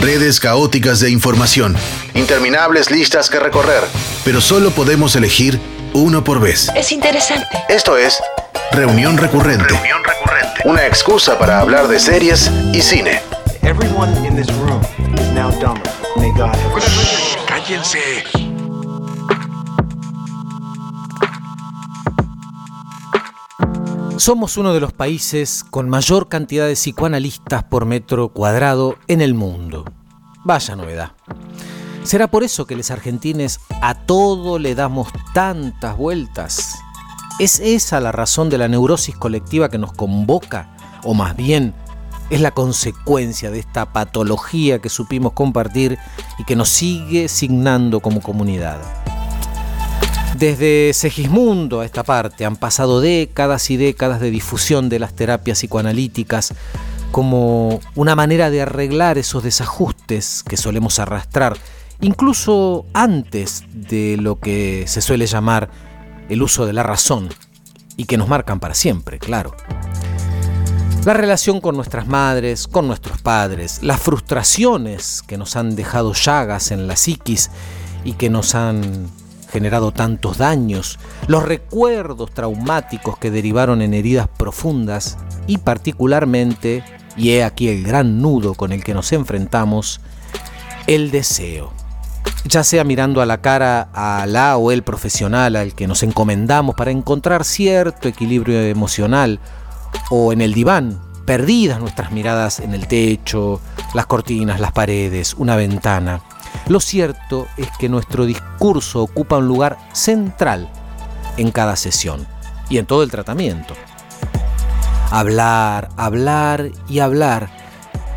Redes caóticas de información, interminables listas que recorrer, pero solo podemos elegir uno por vez. Es interesante. Esto es Reunión Recurrente. Reunión recurrente. Una excusa para hablar de series y cine. Everyone in this room is now dumber. May God have mercy. Cállense. Somos uno de los países con mayor cantidad de psicoanalistas por metro cuadrado en el mundo. Vaya novedad. ¿Será por eso que los argentines a todo le damos tantas vueltas? ¿Es esa la razón de la neurosis colectiva que nos convoca? ¿O más bien es la consecuencia de esta patología que supimos compartir y que nos sigue signando como comunidad? Desde Segismundo a esta parte han pasado décadas y décadas de difusión de las terapias psicoanalíticas como una manera de arreglar esos desajustes que solemos arrastrar, incluso antes de lo que se suele llamar el uso de la razón, y que nos marcan para siempre, claro. La relación con nuestras madres, con nuestros padres, las frustraciones que nos han dejado llagas en la psiquis y que nos han generado tantos daños, los recuerdos traumáticos que derivaron en heridas profundas y particularmente, y he aquí el gran nudo con el que nos enfrentamos, el deseo. Ya sea mirando a la cara a la o el profesional al que nos encomendamos para encontrar cierto equilibrio emocional, o en el diván, perdidas nuestras miradas en el techo, las cortinas, las paredes, una ventana. Lo cierto es que nuestro discurso ocupa un lugar central en cada sesión y en todo el tratamiento. Hablar, hablar y hablar,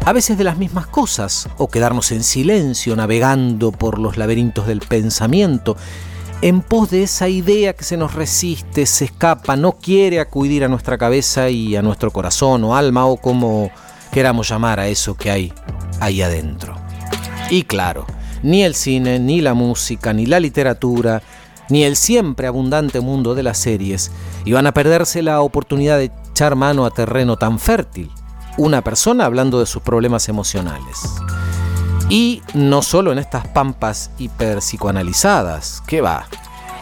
a veces de las mismas cosas, o quedarnos en silencio navegando por los laberintos del pensamiento, en pos de esa idea que se nos resiste, se escapa, no quiere acudir a nuestra cabeza y a nuestro corazón o alma o como queramos llamar a eso que hay ahí adentro. Y claro, ni el cine, ni la música, ni la literatura, ni el siempre abundante mundo de las series iban a perderse la oportunidad de echar mano a terreno tan fértil. Una persona hablando de sus problemas emocionales. Y no solo en estas pampas hiperpsicoanalizadas, que va.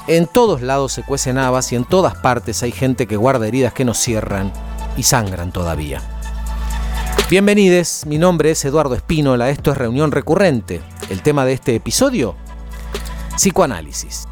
En todos lados se cuecen habas y en todas partes hay gente que guarda heridas que nos cierran y sangran todavía. Bienvenidos, mi nombre es Eduardo Espínola, esto es Reunión Recurrente. El tema de este episodio, psicoanálisis.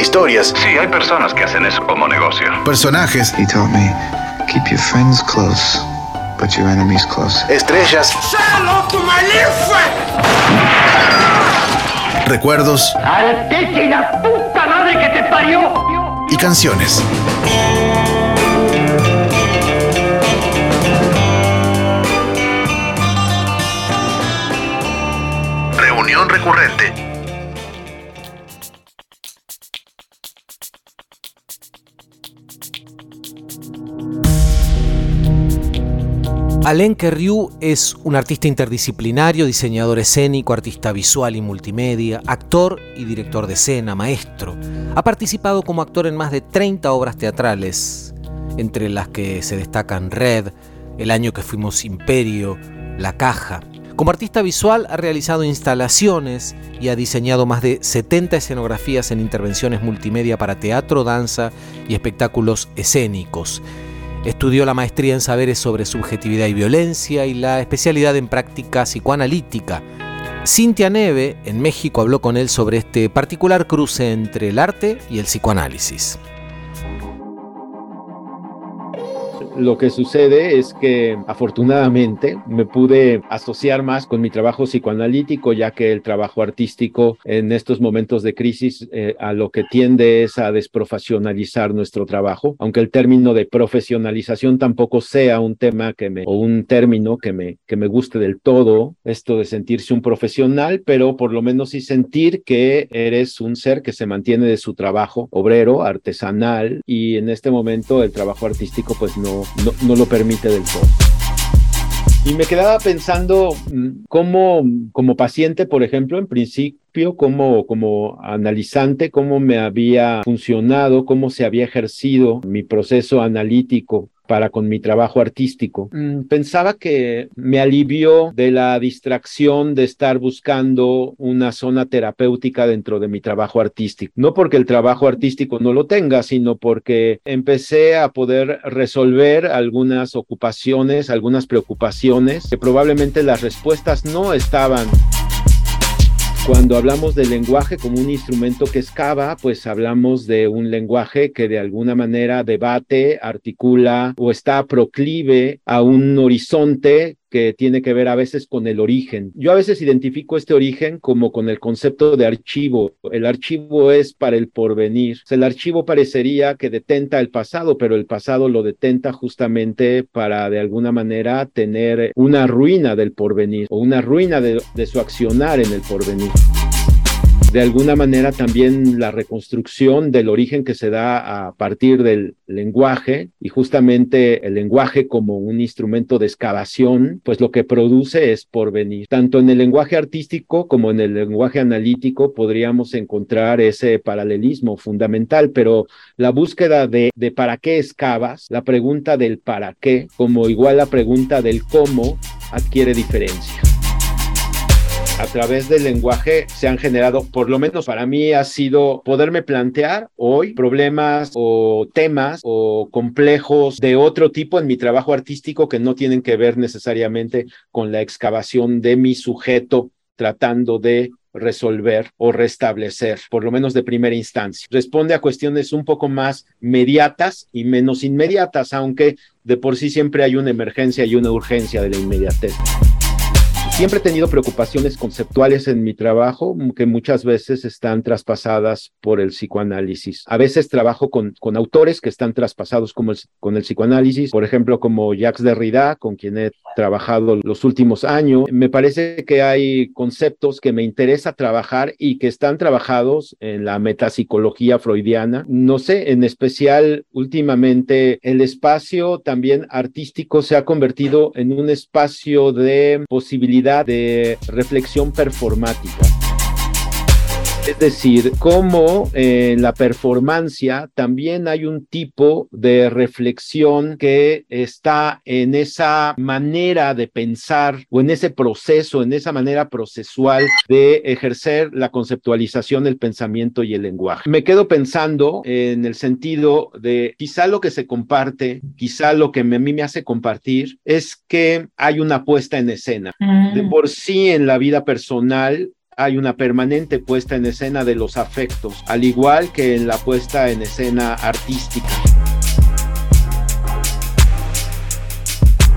Historias. Sí, hay personas que hacen eso como negocio. Personajes. He taught me, keep your friends close, but your enemies close. Estrellas. Recuerdos. la puta madre que te parió! Y canciones. Reunión recurrente. Alain Ryu es un artista interdisciplinario, diseñador escénico, artista visual y multimedia, actor y director de escena, maestro. Ha participado como actor en más de 30 obras teatrales, entre las que se destacan Red, El año que fuimos Imperio, La Caja. Como artista visual ha realizado instalaciones y ha diseñado más de 70 escenografías en intervenciones multimedia para teatro, danza y espectáculos escénicos. Estudió la maestría en saberes sobre subjetividad y violencia y la especialidad en práctica psicoanalítica. Cintia Neve, en México, habló con él sobre este particular cruce entre el arte y el psicoanálisis. Lo que sucede es que afortunadamente me pude asociar más con mi trabajo psicoanalítico, ya que el trabajo artístico en estos momentos de crisis eh, a lo que tiende es a desprofesionalizar nuestro trabajo, aunque el término de profesionalización tampoco sea un tema que me, o un término que me, que me guste del todo, esto de sentirse un profesional, pero por lo menos sí sentir que eres un ser que se mantiene de su trabajo obrero, artesanal, y en este momento el trabajo artístico pues no, no, lo permite del todo. Y me quedaba pensando mm, cómo, como paciente, por ejemplo, en principio, como, como analizante, cómo me había funcionado, cómo se había ejercido mi proceso analítico para con mi trabajo artístico. Mm, pensaba que me alivió de la distracción de estar buscando una zona terapéutica dentro de mi trabajo artístico. No porque el trabajo artístico no lo tenga, sino porque empecé a poder resolver algunas ocupaciones, algunas preocupaciones que probablemente las respuestas no estaban cuando hablamos del lenguaje como un instrumento que excava, pues hablamos de un lenguaje que de alguna manera debate, articula o está proclive a un horizonte que tiene que ver a veces con el origen. Yo a veces identifico este origen como con el concepto de archivo. El archivo es para el porvenir. el archivo parecería que detenta el pasado, pero el pasado lo detenta justamente para de alguna manera tener una ruina del porvenir o una ruina de, su accionar en el porvenir de alguna manera también la reconstrucción del origen que se da a partir del lenguaje y justamente el lenguaje como un instrumento de excavación, pues lo que produce es porvenir. Tanto en el lenguaje artístico como en el lenguaje analítico podríamos encontrar ese paralelismo fundamental, pero la búsqueda de, para qué excavas, la pregunta del para qué, como igual la pregunta del cómo, adquiere diferencia a través del lenguaje se han generado, por lo menos para mí ha sido poderme plantear hoy problemas o temas o complejos de otro tipo en mi trabajo artístico que no tienen que ver necesariamente con la excavación de mi sujeto tratando de resolver o restablecer, por lo menos de primera instancia. Responde a cuestiones un poco más mediatas y menos inmediatas, aunque de por sí siempre hay una emergencia y una urgencia de la inmediatez. Siempre he tenido preocupaciones conceptuales en mi trabajo que muchas veces están traspasadas por el psicoanálisis. A veces trabajo con, autores que están traspasados con el psicoanálisis, por ejemplo, como Jacques Derrida, con quien he trabajado los últimos años. Me parece que hay conceptos que me interesa trabajar y que están trabajados en la metapsicología freudiana. No sé, en especial últimamente el espacio también artístico se ha convertido en un espacio de posibilidad de reflexión performática. Es decir, cómo en la performance también hay un tipo de reflexión que está en esa manera de pensar o en ese proceso, en esa manera procesual de ejercer la conceptualización, el pensamiento y el lenguaje. Me quedo pensando en el sentido de quizá lo que se comparte, quizá lo que a mí me hace compartir es que hay una puesta en escena. De por sí en la vida personal hay una permanente puesta en escena de los afectos, al igual que en la puesta en escena artística.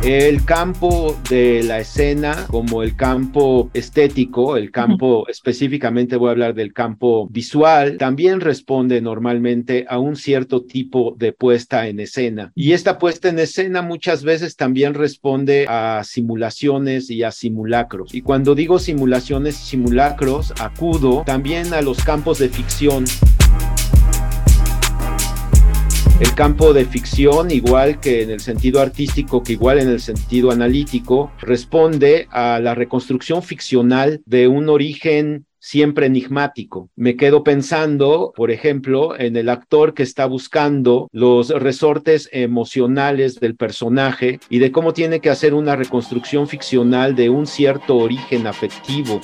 El campo de la escena, como el campo estético, el campo específicamente voy a hablar del campo visual, también responde normalmente a un cierto tipo de puesta en escena. Y esta puesta en escena muchas veces también responde a simulaciones y a simulacros. Y cuando digo simulaciones y simulacros, acudo también a los campos de ficción. El campo de ficción, igual que en el sentido artístico, que igual en el sentido analítico, responde a la reconstrucción ficcional de un origen siempre enigmático. Me quedo pensando, por ejemplo, en el actor que está buscando los resortes emocionales del personaje y de cómo tiene que hacer una reconstrucción ficcional de un cierto origen afectivo.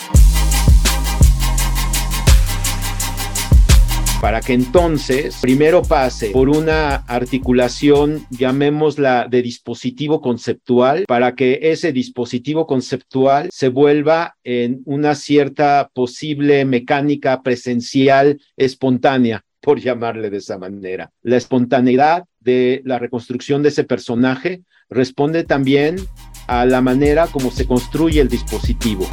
Para que entonces primero pase por una articulación, llamémosla de dispositivo conceptual, para que ese dispositivo conceptual se vuelva en una cierta posible mecánica presencial espontánea por llamarle de esa manera. La espontaneidad de la reconstrucción de ese personaje responde también a la manera como se construye el dispositivo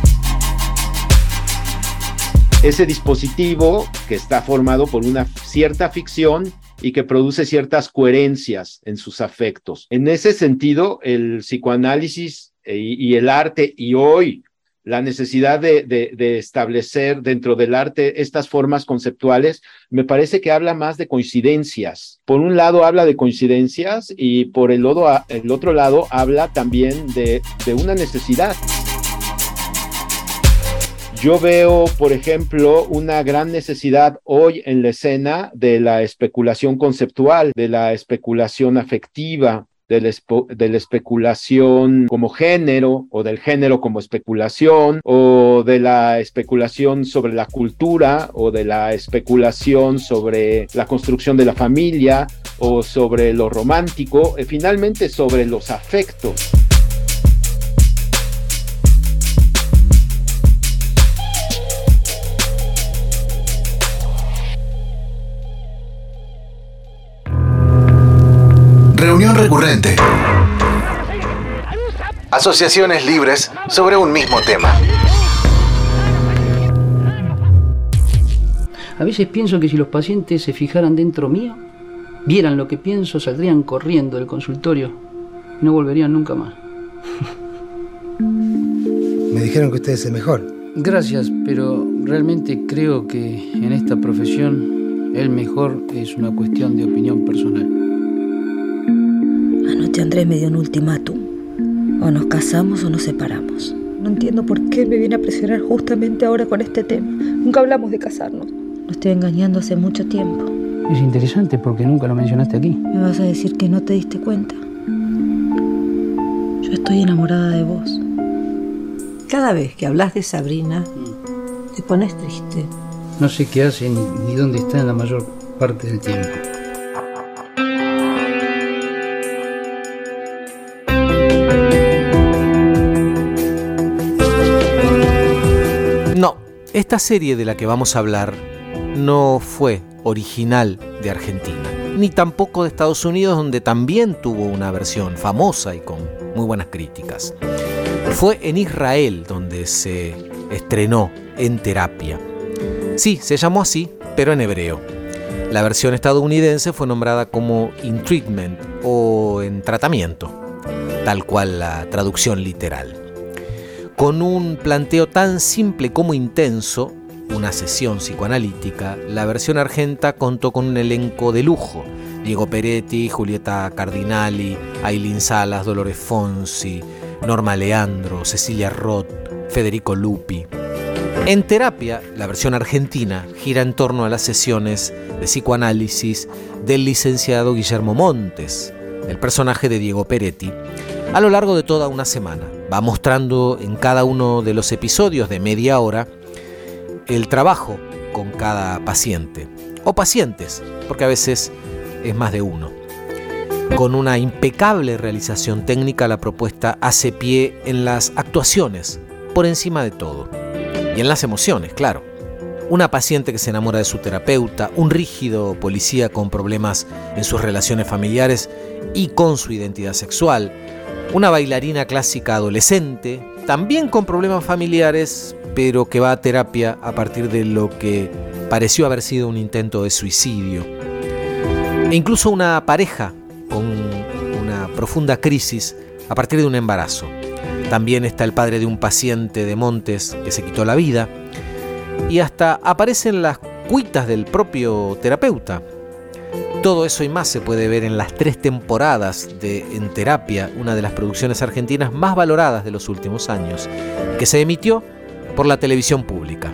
ese dispositivo que está formado por una cierta ficción y que produce ciertas coherencias en sus afectos. En ese sentido, el psicoanálisis eh, y, el arte y hoy la necesidad de, establecer dentro del arte estas formas conceptuales, me parece que habla más de coincidencias. Por un lado habla de coincidencias y por el, el otro lado habla también de una necesidad. Yo veo, por ejemplo, una gran necesidad hoy en la escena de la especulación conceptual, de la especulación afectiva, de la, especulación como género o del género como especulación o de la especulación sobre la cultura o de la especulación sobre la construcción de la familia o sobre lo romántico, y finalmente sobre los afectos. Recurrente. Asociaciones libres sobre un mismo tema. A veces pienso que si los pacientes se fijaran dentro mío, vieran lo que pienso, saldrían corriendo del consultorio y no volverían nunca más. Me dijeron que usted es el mejor. Gracias, pero realmente creo que en esta profesión el mejor es una cuestión de opinión personal. Andrés me dio un ultimátum. O nos casamos o nos separamos. No entiendo por qué me viene a presionar justamente ahora con este tema. Nunca hablamos de casarnos. Lo estoy engañando hace mucho tiempo. Es interesante porque nunca lo mencionaste aquí. ¿Me vas a decir que no te diste cuenta? Yo estoy enamorada de vos. Cada vez que hablas de Sabrina, te pones triste. No sé qué hace ni, ni dónde está en la mayor parte del tiempo. Esta serie de la que vamos a hablar no fue original de Argentina, ni tampoco de Estados Unidos, donde también tuvo una versión famosa y con muy buenas críticas. Fue en Israel donde se estrenó en terapia. Sí, se llamó así, pero en hebreo. La versión estadounidense fue nombrada como In Treatment o en tratamiento, tal cual la traducción literal con un planteo tan simple como intenso, una sesión psicoanalítica, la versión argenta contó con un elenco de lujo. Diego Peretti, Julieta Cardinali, Aileen Salas, Dolores Fonsi, Norma Leandro, Cecilia Roth, Federico Lupi. En terapia, la versión argentina gira en torno a las sesiones de psicoanálisis del licenciado Guillermo Montes, el personaje de Diego Peretti, a lo largo de toda una semana. Va mostrando en cada uno de los episodios de media hora el trabajo con cada paciente, o pacientes, porque a veces es más de uno. Con una impecable realización técnica, la propuesta hace pie en las actuaciones, por encima de todo. Y en las emociones, claro. Una paciente que se enamora de su terapeuta, un rígido policía con problemas en sus relaciones familiares y con su identidad sexual, una bailarina clásica adolescente, también con problemas familiares, pero que va a terapia a partir de lo que pareció haber sido un intento de suicidio. E incluso una pareja con una profunda crisis a partir de un embarazo. También está el padre de un paciente de Montes que se quitó la vida. Y hasta aparecen las cuitas del propio terapeuta. Todo eso y más se puede ver en las tres temporadas de En Terapia, una de las producciones argentinas más valoradas de los últimos años, que se emitió por la televisión pública.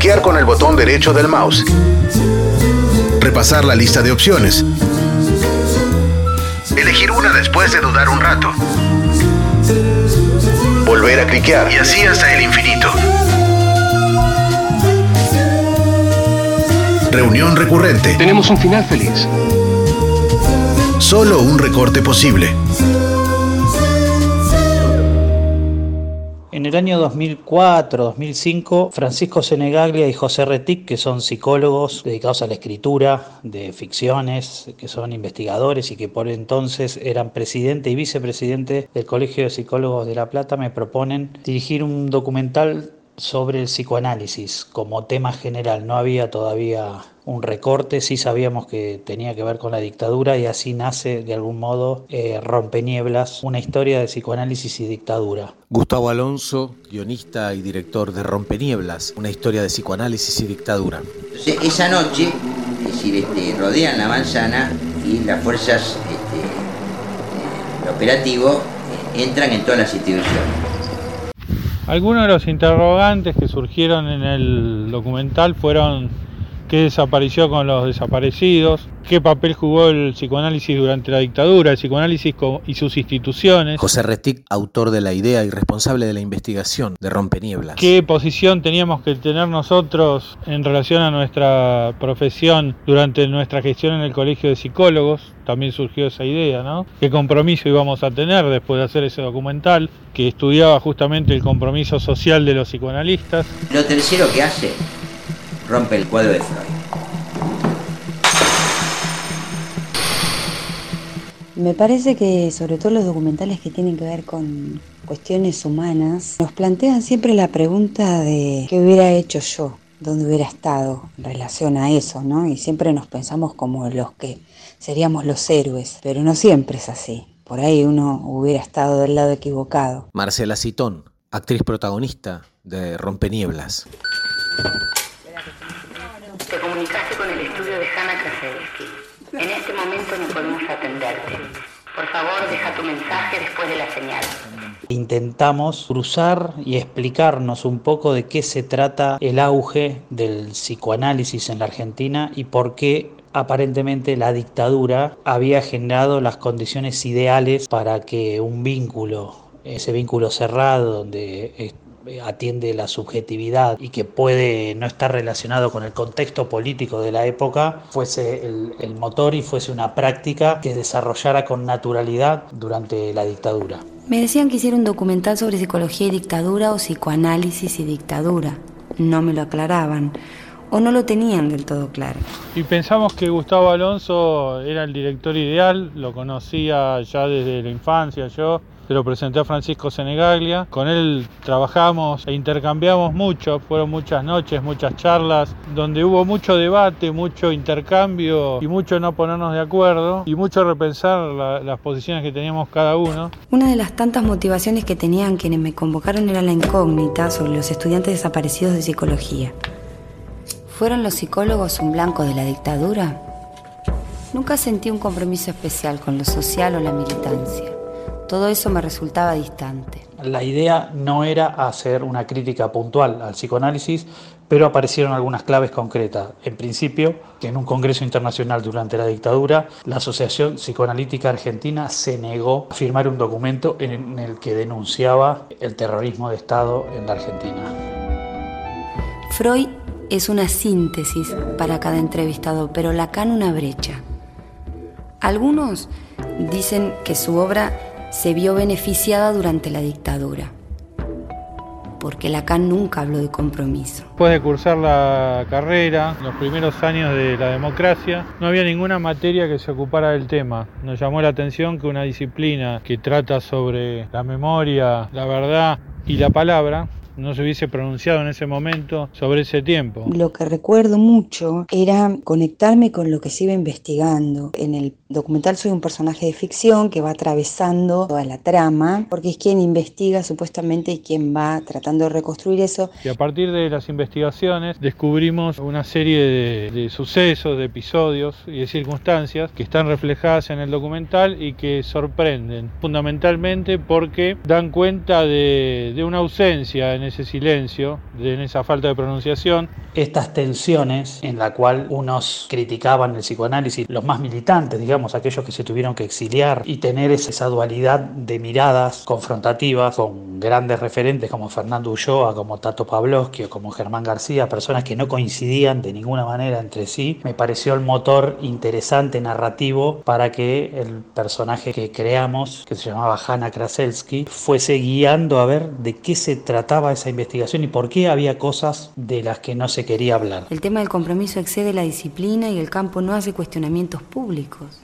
Cliquear con el botón derecho del mouse. Repasar la lista de opciones. Elegir una después de dudar un rato. Volver a cliquear y así hasta el infinito. Reunión recurrente. Tenemos un final feliz. Solo un recorte posible. El año 2004-2005, Francisco Senegaglia y José Retic, que son psicólogos dedicados a la escritura de ficciones, que son investigadores y que por entonces eran presidente y vicepresidente del Colegio de Psicólogos de La Plata, me proponen dirigir un documental sobre el psicoanálisis como tema general. No había todavía un recorte, sí sabíamos que tenía que ver con la dictadura y así nace de algún modo eh, Rompenieblas, una historia de psicoanálisis y dictadura. Gustavo Alonso, guionista y director de Rompenieblas, una historia de psicoanálisis y dictadura. Entonces, esa noche, es decir, este, rodean la manzana y las fuerzas este, eh, operativo eh, entran en todas las instituciones. Algunos de los interrogantes que surgieron en el documental fueron qué desapareció con los desaparecidos, qué papel jugó el psicoanálisis durante la dictadura, el psicoanálisis y sus instituciones. José Restic, autor de la idea y responsable de la investigación de Rompenieblas. ¿Qué posición teníamos que tener nosotros en relación a nuestra profesión durante nuestra gestión en el Colegio de Psicólogos? También surgió esa idea, ¿no? ¿Qué compromiso íbamos a tener después de hacer ese documental que estudiaba justamente el compromiso social de los psicoanalistas? Lo tercero que hace rompe el cuadro de Freud. Me parece que sobre todo los documentales que tienen que ver con cuestiones humanas nos plantean siempre la pregunta de qué hubiera hecho yo, dónde hubiera estado en relación a eso, ¿no? Y siempre nos pensamos como los que seríamos los héroes, pero no siempre es así. Por ahí uno hubiera estado del lado equivocado. Marcela Citón, actriz protagonista de Rompenieblas. Te comunicaste con el estudio de Hanna Krasevsky. En este momento no Por favor, deja tu mensaje después de la señal. Intentamos cruzar y explicarnos un poco de qué se trata el auge del psicoanálisis en la Argentina y por qué aparentemente la dictadura había generado las condiciones ideales para que un vínculo, ese vínculo cerrado donde atiende la subjetividad y que puede no estar relacionado con el contexto político de la época, fuese el, motor y fuese una práctica que desarrollara con naturalidad durante la dictadura. Me decían que hiciera un documental sobre psicología y dictadura o psicoanálisis y dictadura. No me lo aclaraban o no lo tenían del todo claro. Y pensamos que Gustavo Alonso era el director ideal, lo conocía ya desde la infancia yo, se lo presenté a Francisco Senegaglia. Con él trabajamos e intercambiamos mucho, fueron muchas noches, muchas charlas, donde hubo mucho debate, mucho intercambio y mucho no ponernos de acuerdo y mucho repensar las posiciones que teníamos cada uno. Una de las tantas motivaciones que tenían quienes me convocaron era la incógnita sobre los estudiantes desaparecidos de psicología. ¿Fueron los psicólogos un blanco de la dictadura? Nunca sentí un compromiso especial con lo social o la militancia. Todo eso me resultaba distante. La idea no era hacer una crítica puntual al psicoanálisis, pero aparecieron algunas claves concretas. En principio, que en un congreso internacional durante la dictadura, la Asociación Psicoanalítica Argentina se negó a firmar un documento en el que denunciaba el terrorismo de Estado en la Argentina. Freud es una síntesis para cada entrevistado, pero Lacan una brecha. Algunos dicen que su obra se vio beneficiada durante la dictadura, porque Lacan nunca habló de compromiso. Después de cursar la carrera, los primeros años de la democracia, no había ninguna materia que se ocupara del tema. Nos llamó la atención que una disciplina que trata sobre la memoria, la verdad y la palabra no se hubiese pronunciado en ese momento sobre ese tiempo. Lo que recuerdo mucho era conectarme con lo que se iba investigando. En el documental soy un personaje de ficción que va atravesando toda la trama, porque es quien investiga supuestamente y quien va tratando de reconstruir eso. Y a partir de las investigaciones descubrimos una serie de, sucesos, de episodios y de circunstancias que están reflejadas en el documental y que sorprenden, fundamentalmente porque dan cuenta de, de una ausencia en ese silencio, en esa falta de pronunciación. Estas tensiones en la cual unos criticaban el psicoanálisis, los más militantes, digamos, aquellos que se tuvieron que exiliar y tener esa dualidad de miradas confrontativas con grandes referentes como Fernando Ulloa, como Tato Pavlovsky o como Germán García, personas que no coincidían de ninguna manera entre sí, me pareció el motor interesante narrativo para que el personaje que creamos, que se llamaba Hanna Kraselsky, fuese guiando a ver de qué se trataba esa investigación y por qué había cosas de las que no se quería hablar. El tema del compromiso excede la disciplina y el campo no hace cuestionamientos públicos.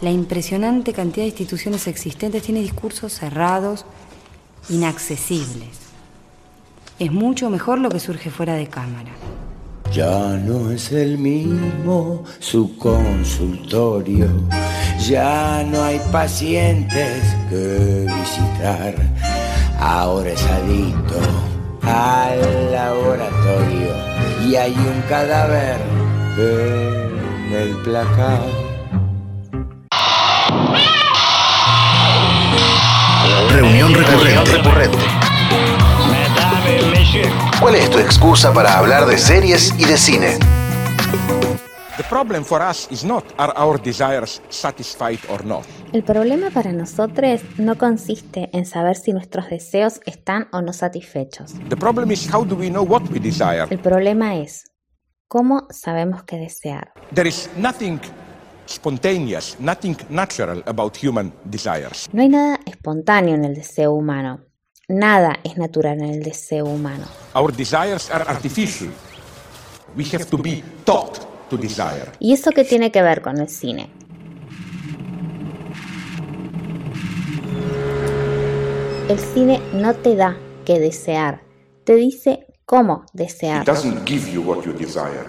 La impresionante cantidad de instituciones existentes tiene discursos cerrados, inaccesibles. Es mucho mejor lo que surge fuera de cámara. Ya no es el mismo su consultorio, ya no hay pacientes que visitar, ahora es adicto al laboratorio y hay un cadáver en el placar. Reunión recurrente. ¿Cuál es tu excusa para hablar de series y de cine? El problema para nosotros no consiste en saber si nuestros deseos están o no satisfechos. The problem is how do we know what we desire? El problema es cómo sabemos qué desear. There is nothing spontaneous, nothing natural about human desires. No hay nada espontáneo en el deseo humano. Nada es natural en el deseo humano. Our desires are artificial. We have to be taught to desire. ¿Y eso qué tiene que ver con el cine? El cine no te da que desear, te dice cómo desear. It doesn't give you what you desire.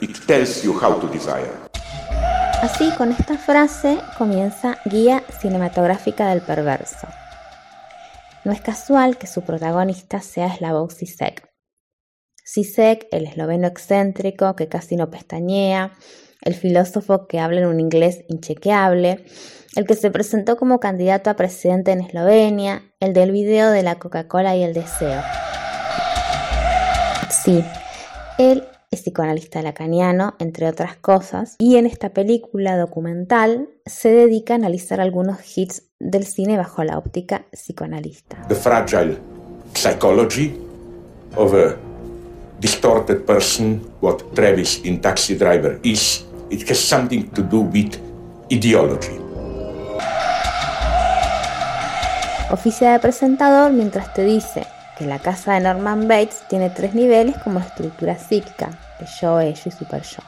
It tells you how to desire. Así, con esta frase comienza Guía Cinematográfica del Perverso. No es casual que su protagonista sea Slavoj Zizek. Zizek, el esloveno excéntrico que casi no pestañea, el filósofo que habla en un inglés inchequeable, el que se presentó como candidato a presidente en Eslovenia, el del video de la Coca-Cola y el deseo. Sí, él es psicoanalista lacaniano, entre otras cosas, y en esta película documental se dedica a analizar algunos hits del cine bajo la óptica psicoanalista. The fragile psychology of a distorted person, what Travis in Taxi Driver is, it has something to do with ideology. Oficia de presentador mientras te dice que la casa de Norman Bates tiene tres niveles como estructura psíquica, el yo, ello y super yo.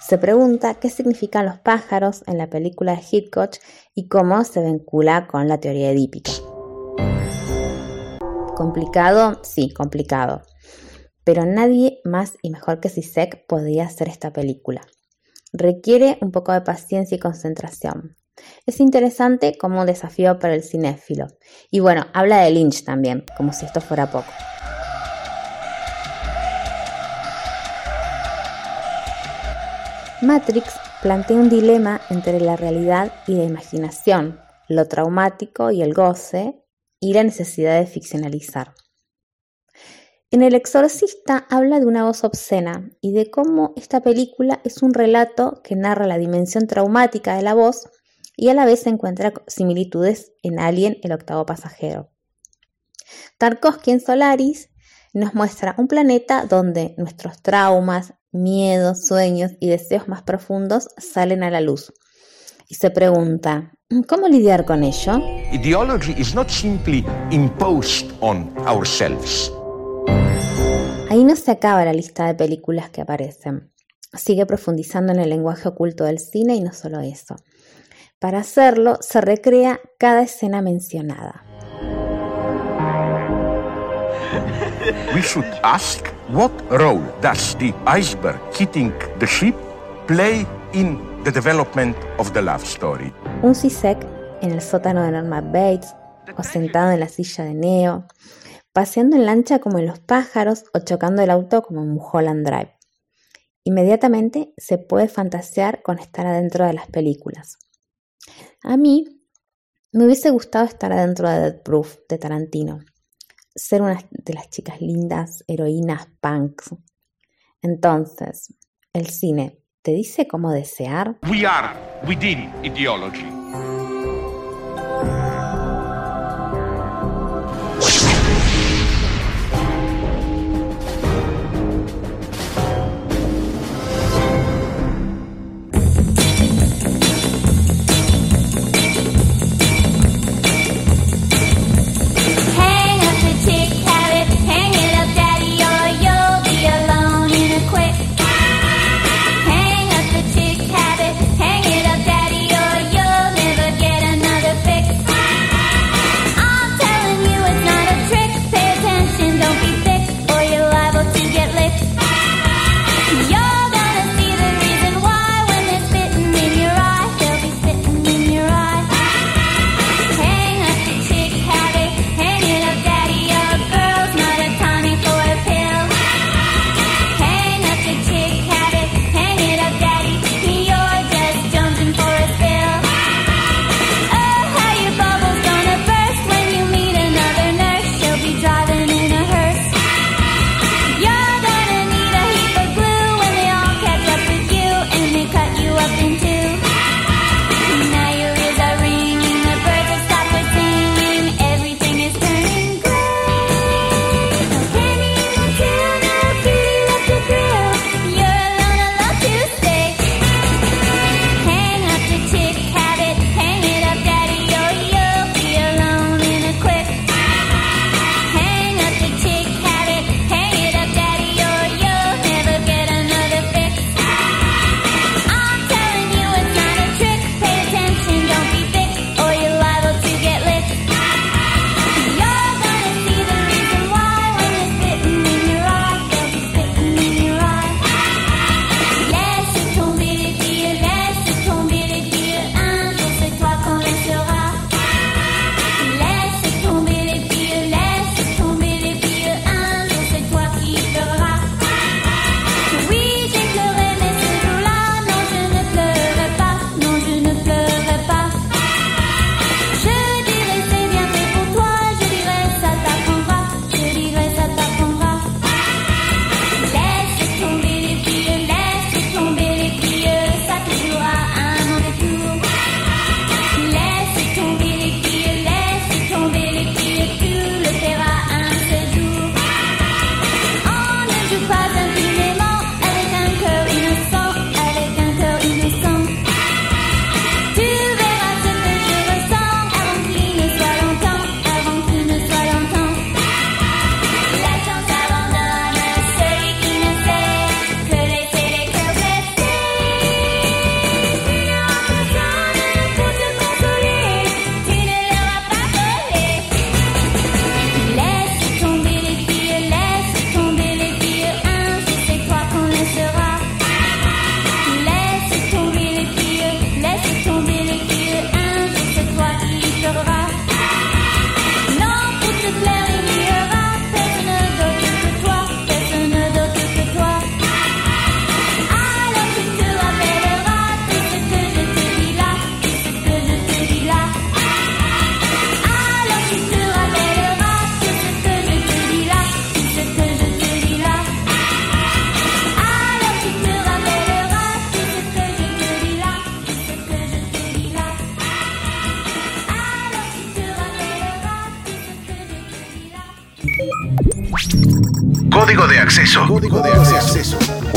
Se pregunta qué significan los pájaros en la película de Hitchcock y cómo se vincula con la teoría edípica. ¿Complicado? Sí, complicado. Pero nadie más y mejor que Sisek podía hacer esta película. Requiere un poco de paciencia y concentración. Es interesante como un desafío para el cinéfilo. Y bueno, habla de Lynch también, como si esto fuera poco. Matrix plantea un dilema entre la realidad y la imaginación, lo traumático y el goce, y la necesidad de ficcionalizar. En El Exorcista habla de una voz obscena y de cómo esta película es un relato que narra la dimensión traumática de la voz y a la vez encuentra similitudes en Alien, el octavo pasajero. Tarkovsky en Solaris nos muestra un planeta donde nuestros traumas, miedos, sueños y deseos más profundos salen a la luz. Y se pregunta, ¿cómo lidiar con ello? Ideology is not simply imposed on ourselves. Ahí no se acaba la lista de películas que aparecen. Sigue profundizando en el lenguaje oculto del cine y no solo eso. Para hacerlo, se recrea cada escena mencionada. We should ask what role does the iceberg hitting the ship play in the development of the love story? Un Sisek en el sótano de Norman Bates, o sentado en la silla de Neo, paseando en lancha como en los pájaros o chocando el auto como en Mulholland Drive. Inmediatamente se puede fantasear con estar adentro de las películas. A mí me hubiese gustado estar adentro de Dead Proof de Tarantino, ser una de las chicas lindas, heroínas, punks. Entonces, el cine, ¿te dice cómo desear? We are within ideology.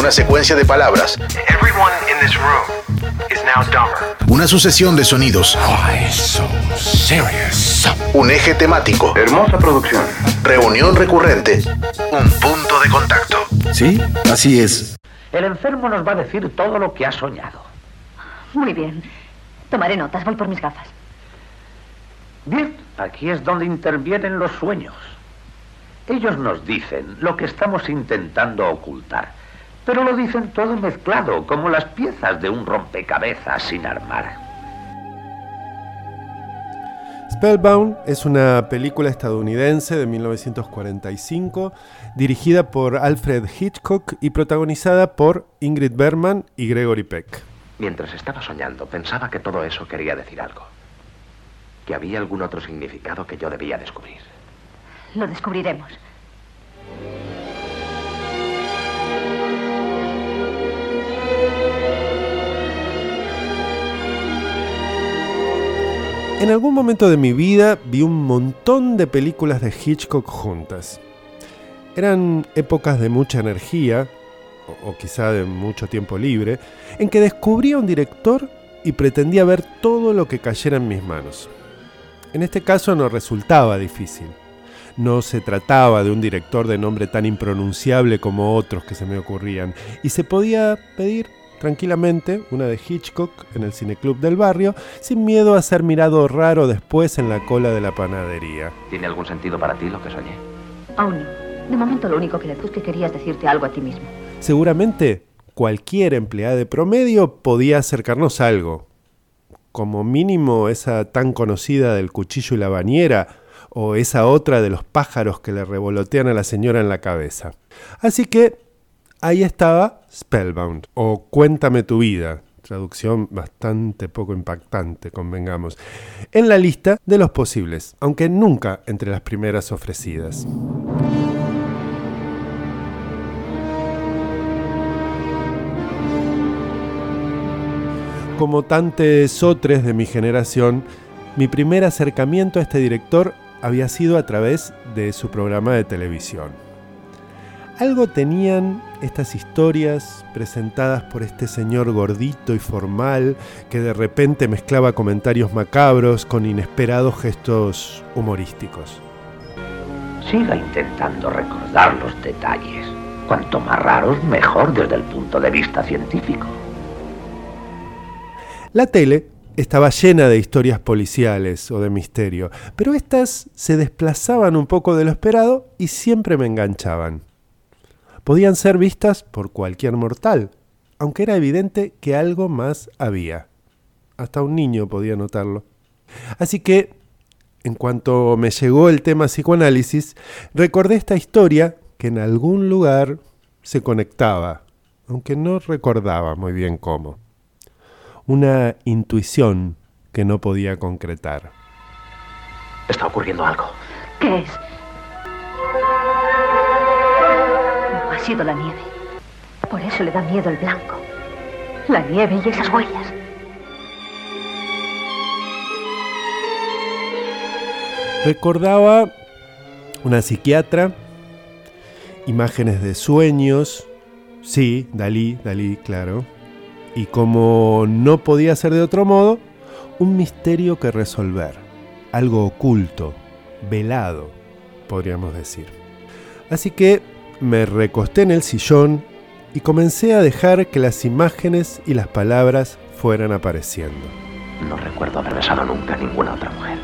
una secuencia de palabras. Una sucesión de sonidos. Oh, Un eje temático. Hermosa producción. Reunión recurrente. Un punto de contacto. Sí, así es. El enfermo nos va a decir todo lo que ha soñado. Muy bien. Tomaré notas, voy por mis gafas. Bien, aquí es donde intervienen los sueños. Ellos nos dicen lo que estamos intentando ocultar pero lo dicen todo mezclado, como las piezas de un rompecabezas sin armar. Spellbound es una película estadounidense de 1945 dirigida por Alfred Hitchcock y protagonizada por Ingrid Bergman y Gregory Peck. Mientras estaba soñando, pensaba que todo eso quería decir algo. Que había algún otro significado que yo debía descubrir. Lo descubriremos. En algún momento de mi vida vi un montón de películas de Hitchcock juntas. Eran épocas de mucha energía, o, quizá de mucho tiempo libre, en que descubría un director y pretendía ver todo lo que cayera en mis manos. En este caso no resultaba difícil. No se trataba de un director de nombre tan impronunciable como otros que se me ocurrían, y se podía pedir tranquilamente una de Hitchcock en el cineclub del barrio, sin miedo a ser mirado raro después en la cola de la panadería. ¿Tiene algún sentido para ti lo que soñé? Aún no. De momento lo único que es que querías decirte algo a ti mismo. Seguramente cualquier empleada de promedio podía acercarnos algo. Como mínimo esa tan conocida del cuchillo y la bañera, o esa otra de los pájaros que le revolotean a la señora en la cabeza. Así que ahí estaba Spellbound, o Cuéntame tu vida, traducción bastante poco impactante, convengamos, en la lista de los posibles, aunque nunca entre las primeras ofrecidas. Como tantos otros de mi generación, mi primer acercamiento a este director había sido a través de su programa de televisión. Algo tenían estas historias presentadas por este señor gordito y formal que de repente mezclaba comentarios macabros con inesperados gestos humorísticos. Siga intentando recordar los detalles. Cuanto más raros, mejor desde el punto de vista científico. La tele estaba llena de historias policiales o de misterio, pero estas se desplazaban un poco de lo esperado y siempre me enganchaban. Podían ser vistas por cualquier mortal, aunque era evidente que algo más había. Hasta un niño podía notarlo. Así que, en cuanto me llegó el tema psicoanálisis, recordé esta historia que en algún lugar se conectaba, aunque no recordaba muy bien cómo una intuición que no podía concretar. Está ocurriendo algo. ¿Qué es? Sido la nieve. Por eso le da miedo el blanco. La nieve y esas huellas. Recordaba una psiquiatra, imágenes de sueños, sí, Dalí, Dalí, claro, y como no podía ser de otro modo, un misterio que resolver, algo oculto, velado, podríamos decir. Así que me recosté en el sillón y comencé a dejar que las imágenes y las palabras fueran apareciendo. No recuerdo haber besado nunca a ninguna otra mujer.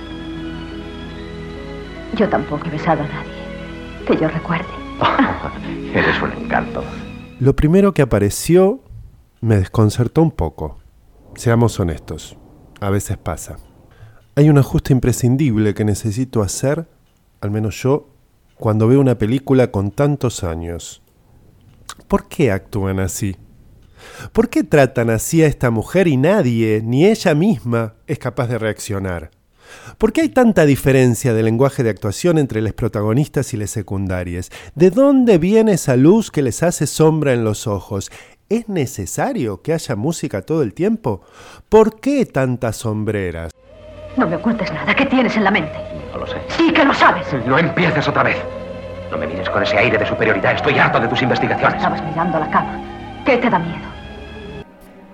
Yo tampoco he besado a nadie. Que yo recuerde. Eres un encanto. Lo primero que apareció me desconcertó un poco. Seamos honestos, a veces pasa. Hay un ajuste imprescindible que necesito hacer, al menos yo, cuando veo una película con tantos años. ¿Por qué actúan así? ¿Por qué tratan así a esta mujer y nadie, ni ella misma, es capaz de reaccionar? ¿Por qué hay tanta diferencia de lenguaje de actuación entre los protagonistas y las secundarias? ¿De dónde viene esa luz que les hace sombra en los ojos? ¿Es necesario que haya música todo el tiempo? ¿Por qué tantas sombreras? No me ocultes nada. ¿Qué tienes en la mente? No lo sé. Sí que lo sabes. No empieces otra vez. No me mires con ese aire de superioridad. Estoy harto de tus investigaciones. Estabas mirando la cama. ¿Qué te da miedo?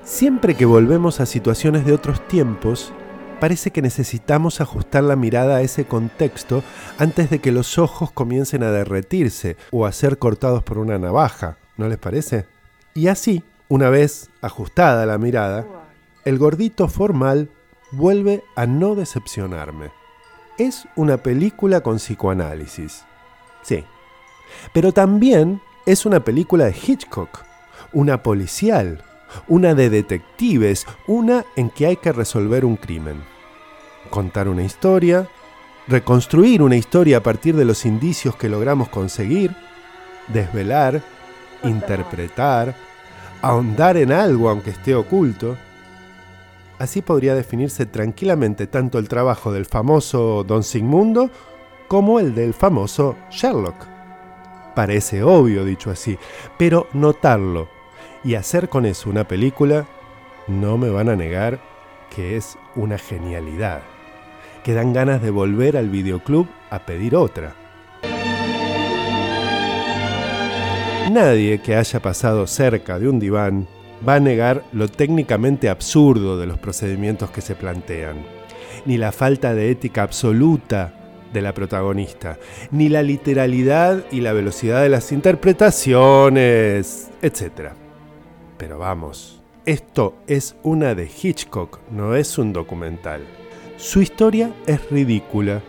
Siempre que volvemos a situaciones de otros tiempos, parece que necesitamos ajustar la mirada a ese contexto antes de que los ojos comiencen a derretirse o a ser cortados por una navaja. ¿No les parece? Y así, una vez ajustada la mirada, el gordito formal vuelve a no decepcionarme. Es una película con psicoanálisis. Sí. Pero también es una película de Hitchcock, una policial, una de detectives, una en que hay que resolver un crimen. Contar una historia, reconstruir una historia a partir de los indicios que logramos conseguir, desvelar, interpretar, ahondar en algo aunque esté oculto. Así podría definirse tranquilamente tanto el trabajo del famoso Don Sigmundo como el del famoso Sherlock. Parece obvio dicho así, pero notarlo y hacer con eso una película, no me van a negar que es una genialidad, que dan ganas de volver al videoclub a pedir otra. Nadie que haya pasado cerca de un diván va a negar lo técnicamente absurdo de los procedimientos que se plantean, ni la falta de ética absoluta de la protagonista, ni la literalidad y la velocidad de las interpretaciones, etc. Pero vamos, esto es una de Hitchcock, no es un documental. Su historia es ridícula,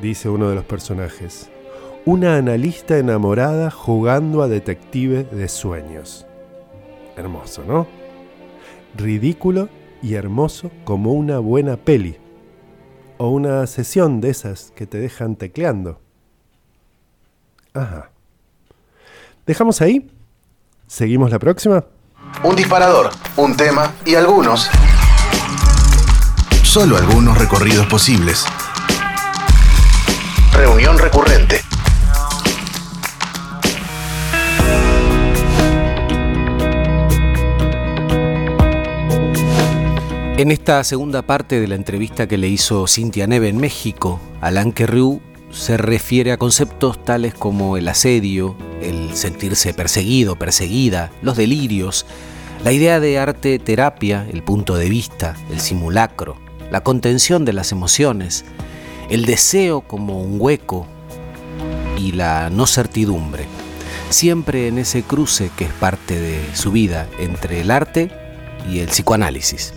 dice uno de los personajes. Una analista enamorada jugando a detective de sueños. Hermoso, ¿no? Ridículo y hermoso como una buena peli. O una sesión de esas que te dejan tecleando. Ajá. ¿Dejamos ahí? ¿Seguimos la próxima? Un disparador, un tema y algunos. Solo algunos recorridos posibles. Reunión recurrente. En esta segunda parte de la entrevista que le hizo Cintia Neve en México, Alain Querriu se refiere a conceptos tales como el asedio, el sentirse perseguido, perseguida, los delirios, la idea de arte terapia, el punto de vista, el simulacro, la contención de las emociones, el deseo como un hueco y la no certidumbre, siempre en ese cruce que es parte de su vida entre el arte y el psicoanálisis.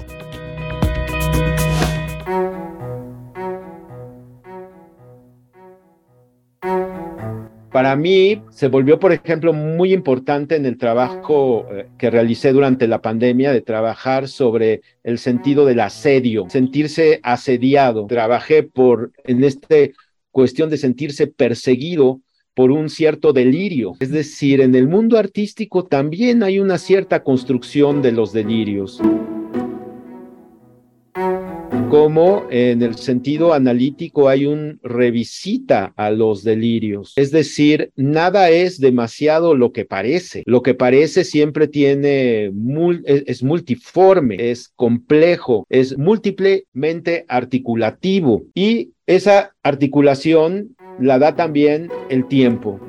Para mí se volvió, por ejemplo, muy importante en el trabajo eh, que realicé durante la pandemia de trabajar sobre el sentido del asedio, sentirse asediado. Trabajé por en esta cuestión de sentirse perseguido por un cierto delirio. Es decir, en el mundo artístico también hay una cierta construcción de los delirios como en el sentido analítico hay un revisita a los delirios. Es decir, nada es demasiado lo que parece. Lo que parece siempre tiene, es, multiforme, es complejo, es múltiplemente articulativo y esa articulación la da también el tiempo.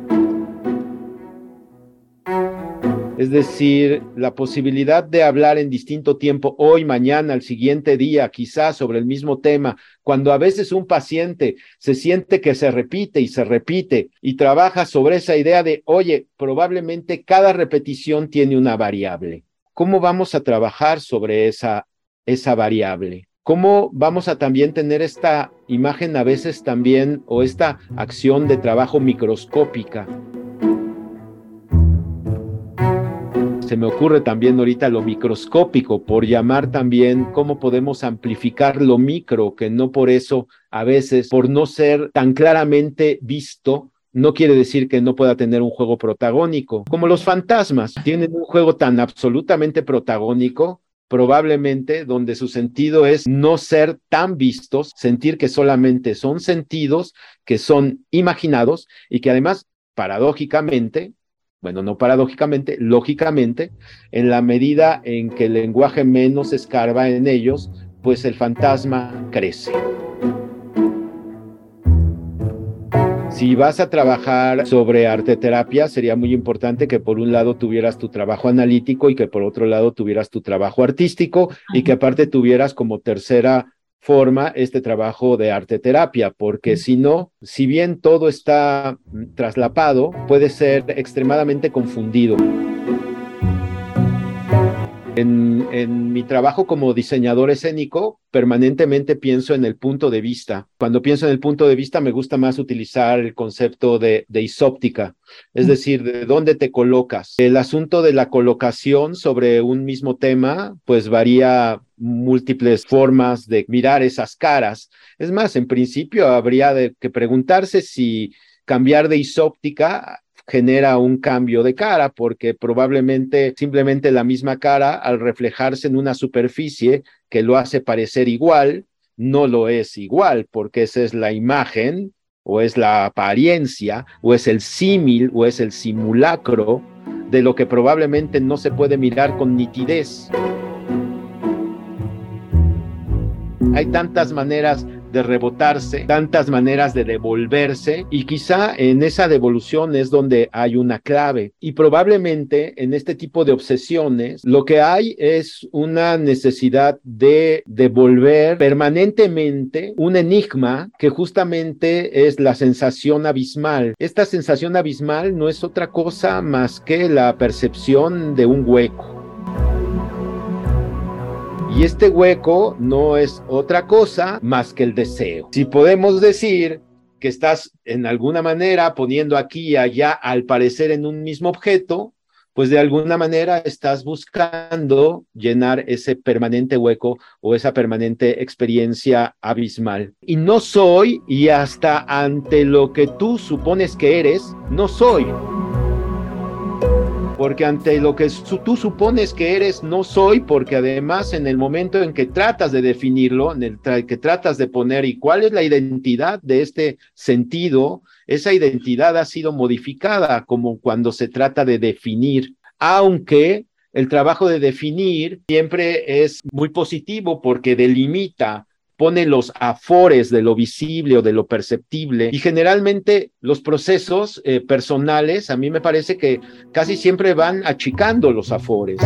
Es decir, la posibilidad de hablar en distinto tiempo, hoy, mañana, el siguiente día, quizás sobre el mismo tema, cuando a veces un paciente se siente que se repite y se repite y trabaja sobre esa idea de, oye, probablemente cada repetición tiene una variable. ¿Cómo vamos a trabajar sobre esa, esa variable? ¿Cómo vamos a también tener esta imagen a veces también o esta acción de trabajo microscópica? Se me ocurre también ahorita lo microscópico, por llamar también cómo podemos amplificar lo micro, que no por eso a veces, por no ser tan claramente visto, no quiere decir que no pueda tener un juego protagónico. Como los fantasmas tienen un juego tan absolutamente protagónico, probablemente donde su sentido es no ser tan vistos, sentir que solamente son sentidos, que son imaginados y que además, paradójicamente, bueno, no paradójicamente, lógicamente, en la medida en que el lenguaje menos escarba en ellos, pues el fantasma crece. Si vas a trabajar sobre arte terapia, sería muy importante que por un lado tuvieras tu trabajo analítico y que por otro lado tuvieras tu trabajo artístico y que aparte tuvieras como tercera forma este trabajo de arte terapia, porque si no, si bien todo está traslapado, puede ser extremadamente confundido. En, en, mi trabajo como diseñador escénico, permanentemente pienso en el punto de vista. Cuando pienso en el punto de vista, me gusta más utilizar el concepto de, de isóptica, es decir, de dónde te colocas. El asunto de la colocación sobre un mismo tema, pues varía múltiples formas de mirar esas caras. Es más, en principio habría de que preguntarse si cambiar de isóptica genera un cambio de cara, porque probablemente simplemente la misma cara, al reflejarse en una superficie que lo hace parecer igual, no lo es igual, porque esa es la imagen o es la apariencia, o es el símil, o es el simulacro de lo que probablemente no se puede mirar con nitidez. Hay tantas maneras de rebotarse, tantas maneras de devolverse y quizá en esa devolución es donde hay una clave y probablemente en este tipo de obsesiones lo que hay es una necesidad de devolver permanentemente un enigma que justamente es la sensación abismal. Esta sensación abismal no es otra cosa más que la percepción de un hueco. Y este hueco no es otra cosa más que el deseo. Si podemos decir que estás en alguna manera poniendo aquí y allá al parecer en un mismo objeto, pues de alguna manera estás buscando llenar ese permanente hueco o esa permanente experiencia abismal. Y no soy, y hasta ante lo que tú supones que eres, no soy porque ante lo que tú supones que eres, no soy, porque además en el momento en que tratas de definirlo, en el que tratas de poner y cuál es la identidad de este sentido, esa identidad ha sido modificada como cuando se trata de definir, aunque el trabajo de definir siempre es muy positivo porque delimita pone los afores de lo visible o de lo perceptible y generalmente los procesos eh, personales a mí me parece que casi siempre van achicando los afores.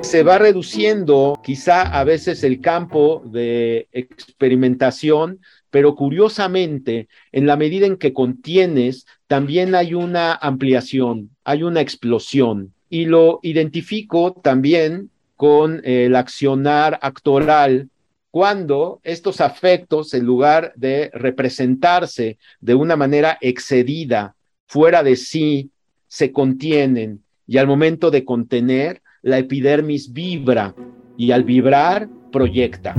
Se va reduciendo quizá a veces el campo de experimentación, pero curiosamente, en la medida en que contienes, también hay una ampliación, hay una explosión. Y lo identifico también con el accionar actoral cuando estos afectos, en lugar de representarse de una manera excedida, fuera de sí, se contienen y al momento de contener, la epidermis vibra y al vibrar proyecta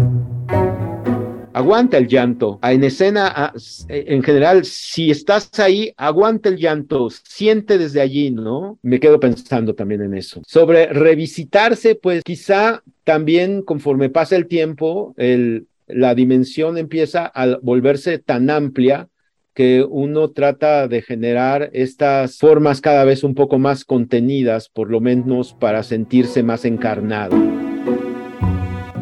aguanta el llanto. En escena, en general, si estás ahí, aguanta el llanto, siente desde allí, ¿no? Me quedo pensando también en eso. Sobre revisitarse, pues quizá también conforme pasa el tiempo, la dimensión empieza a volverse tan amplia que uno trata de generar estas formas cada vez un poco más contenidas, por lo menos para sentirse más encarnado.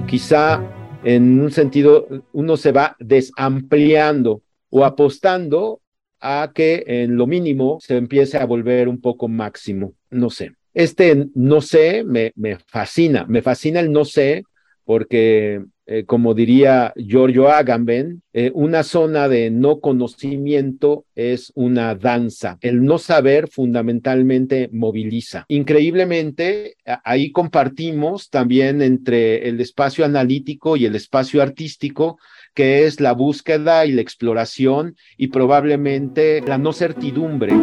Quizá en un sentido, uno se va desampliando o apostando a que en lo mínimo se empiece a volver un poco máximo. No sé. Este no sé me, me fascina, me fascina el no sé porque eh, como diría Giorgio Agamben, eh, una zona de no conocimiento es una danza. El no saber fundamentalmente moviliza. Increíblemente, ahí compartimos también entre el espacio analítico y el espacio artístico, que es la búsqueda y la exploración y probablemente la no certidumbre.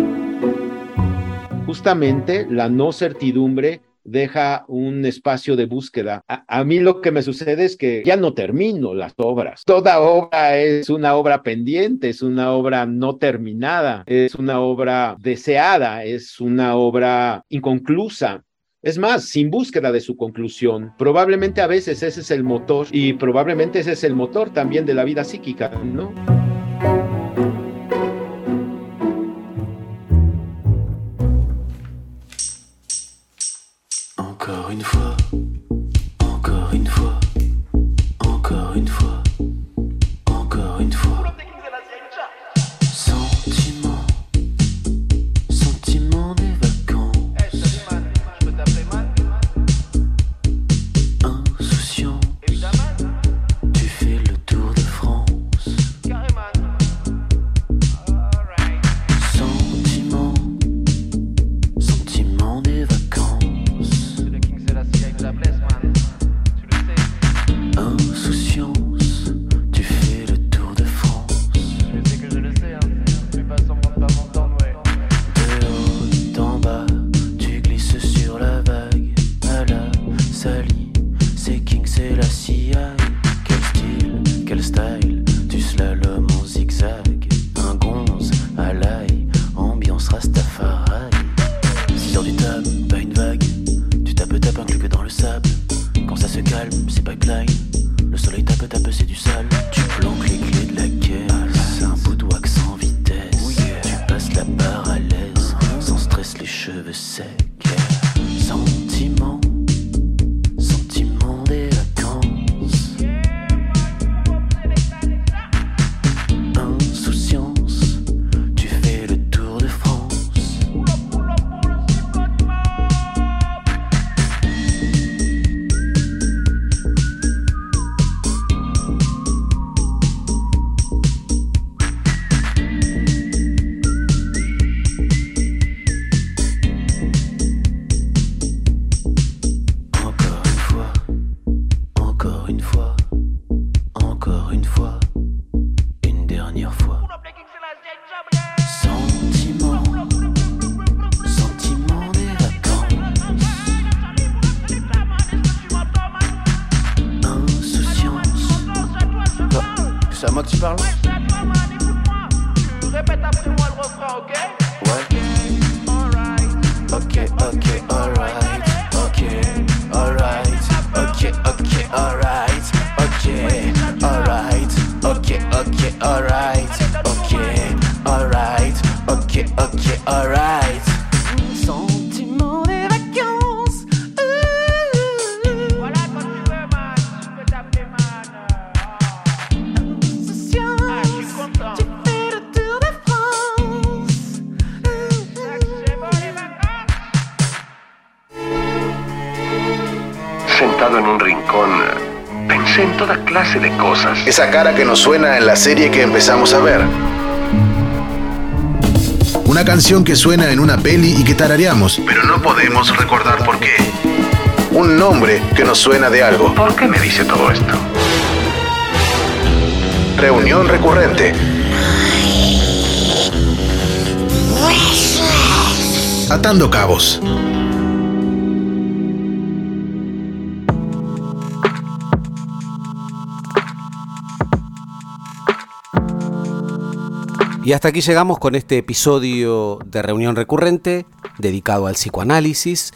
Justamente la no certidumbre deja un espacio de búsqueda. A, mí lo que me sucede es que ya no termino las obras. Toda obra es una obra pendiente, es una obra no terminada, es una obra deseada, es una obra inconclusa. Es más, sin búsqueda de su conclusión. Probablemente a veces ese es el motor y probablemente ese es el motor también de la vida psíquica, ¿no? Alright. Sentiment des vacances. Voilà quand tu veux, man. Tu peux t'appeler man. Insouciance. je suis content. Tu fais le tour de France. Sentado en un rincón, pensé en toda clase de cosas. Esa cara que nos suena en la serie que empezamos a ver. Una canción que suena en una peli y que tarareamos, pero no podemos recordar por qué. Un nombre que nos suena de algo. ¿Por qué me dice todo esto? Reunión recurrente. Atando cabos. Y hasta aquí llegamos con este episodio de reunión recurrente dedicado al psicoanálisis.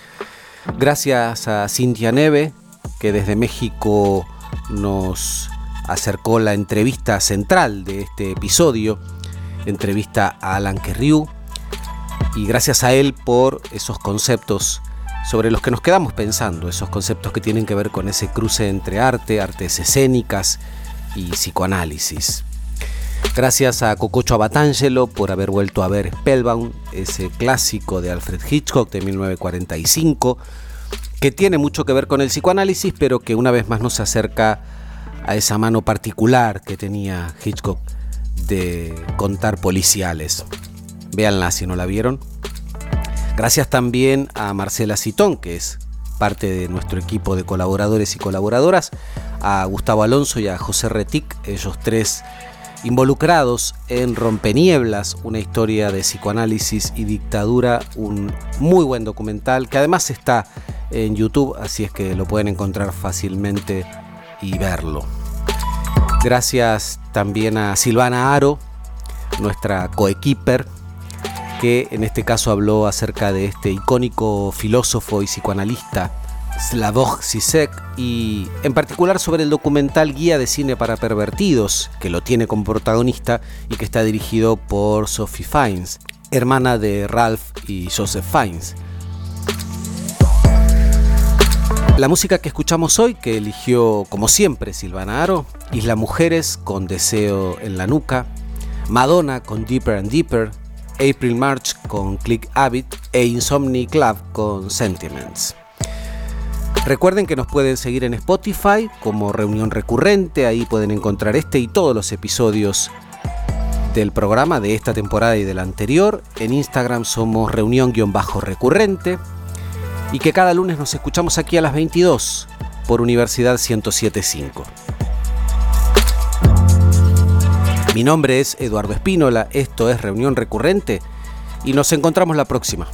Gracias a Cintia Neve, que desde México nos acercó la entrevista central de este episodio, entrevista a Alan Kerriou. Y gracias a él por esos conceptos sobre los que nos quedamos pensando, esos conceptos que tienen que ver con ese cruce entre arte, artes escénicas y psicoanálisis. Gracias a Cococho Abatangelo por haber vuelto a ver Spellbound, ese clásico de Alfred Hitchcock de 1945, que tiene mucho que ver con el psicoanálisis, pero que una vez más nos acerca a esa mano particular que tenía Hitchcock de contar policiales. Véanla si no la vieron. Gracias también a Marcela Citón, que es parte de nuestro equipo de colaboradores y colaboradoras, a Gustavo Alonso y a José Retic, ellos tres involucrados en Rompenieblas, una historia de psicoanálisis y dictadura, un muy buen documental que además está en YouTube, así es que lo pueden encontrar fácilmente y verlo. Gracias también a Silvana Aro, nuestra coequiper, que en este caso habló acerca de este icónico filósofo y psicoanalista Slavoj Zizek y en particular sobre el documental Guía de Cine para Pervertidos, que lo tiene como protagonista y que está dirigido por Sophie Fiennes, hermana de Ralph y Joseph Fiennes. La música que escuchamos hoy, que eligió como siempre Silvana Aro, Isla Mujeres con Deseo en la Nuca, Madonna con Deeper and Deeper, April March con Click Habit e Insomni Club con Sentiments. Recuerden que nos pueden seguir en Spotify como reunión recurrente, ahí pueden encontrar este y todos los episodios del programa de esta temporada y de la anterior. En Instagram somos reunión-recurrente y que cada lunes nos escuchamos aquí a las 22 por Universidad 1075. Mi nombre es Eduardo Espínola, esto es Reunión Recurrente y nos encontramos la próxima.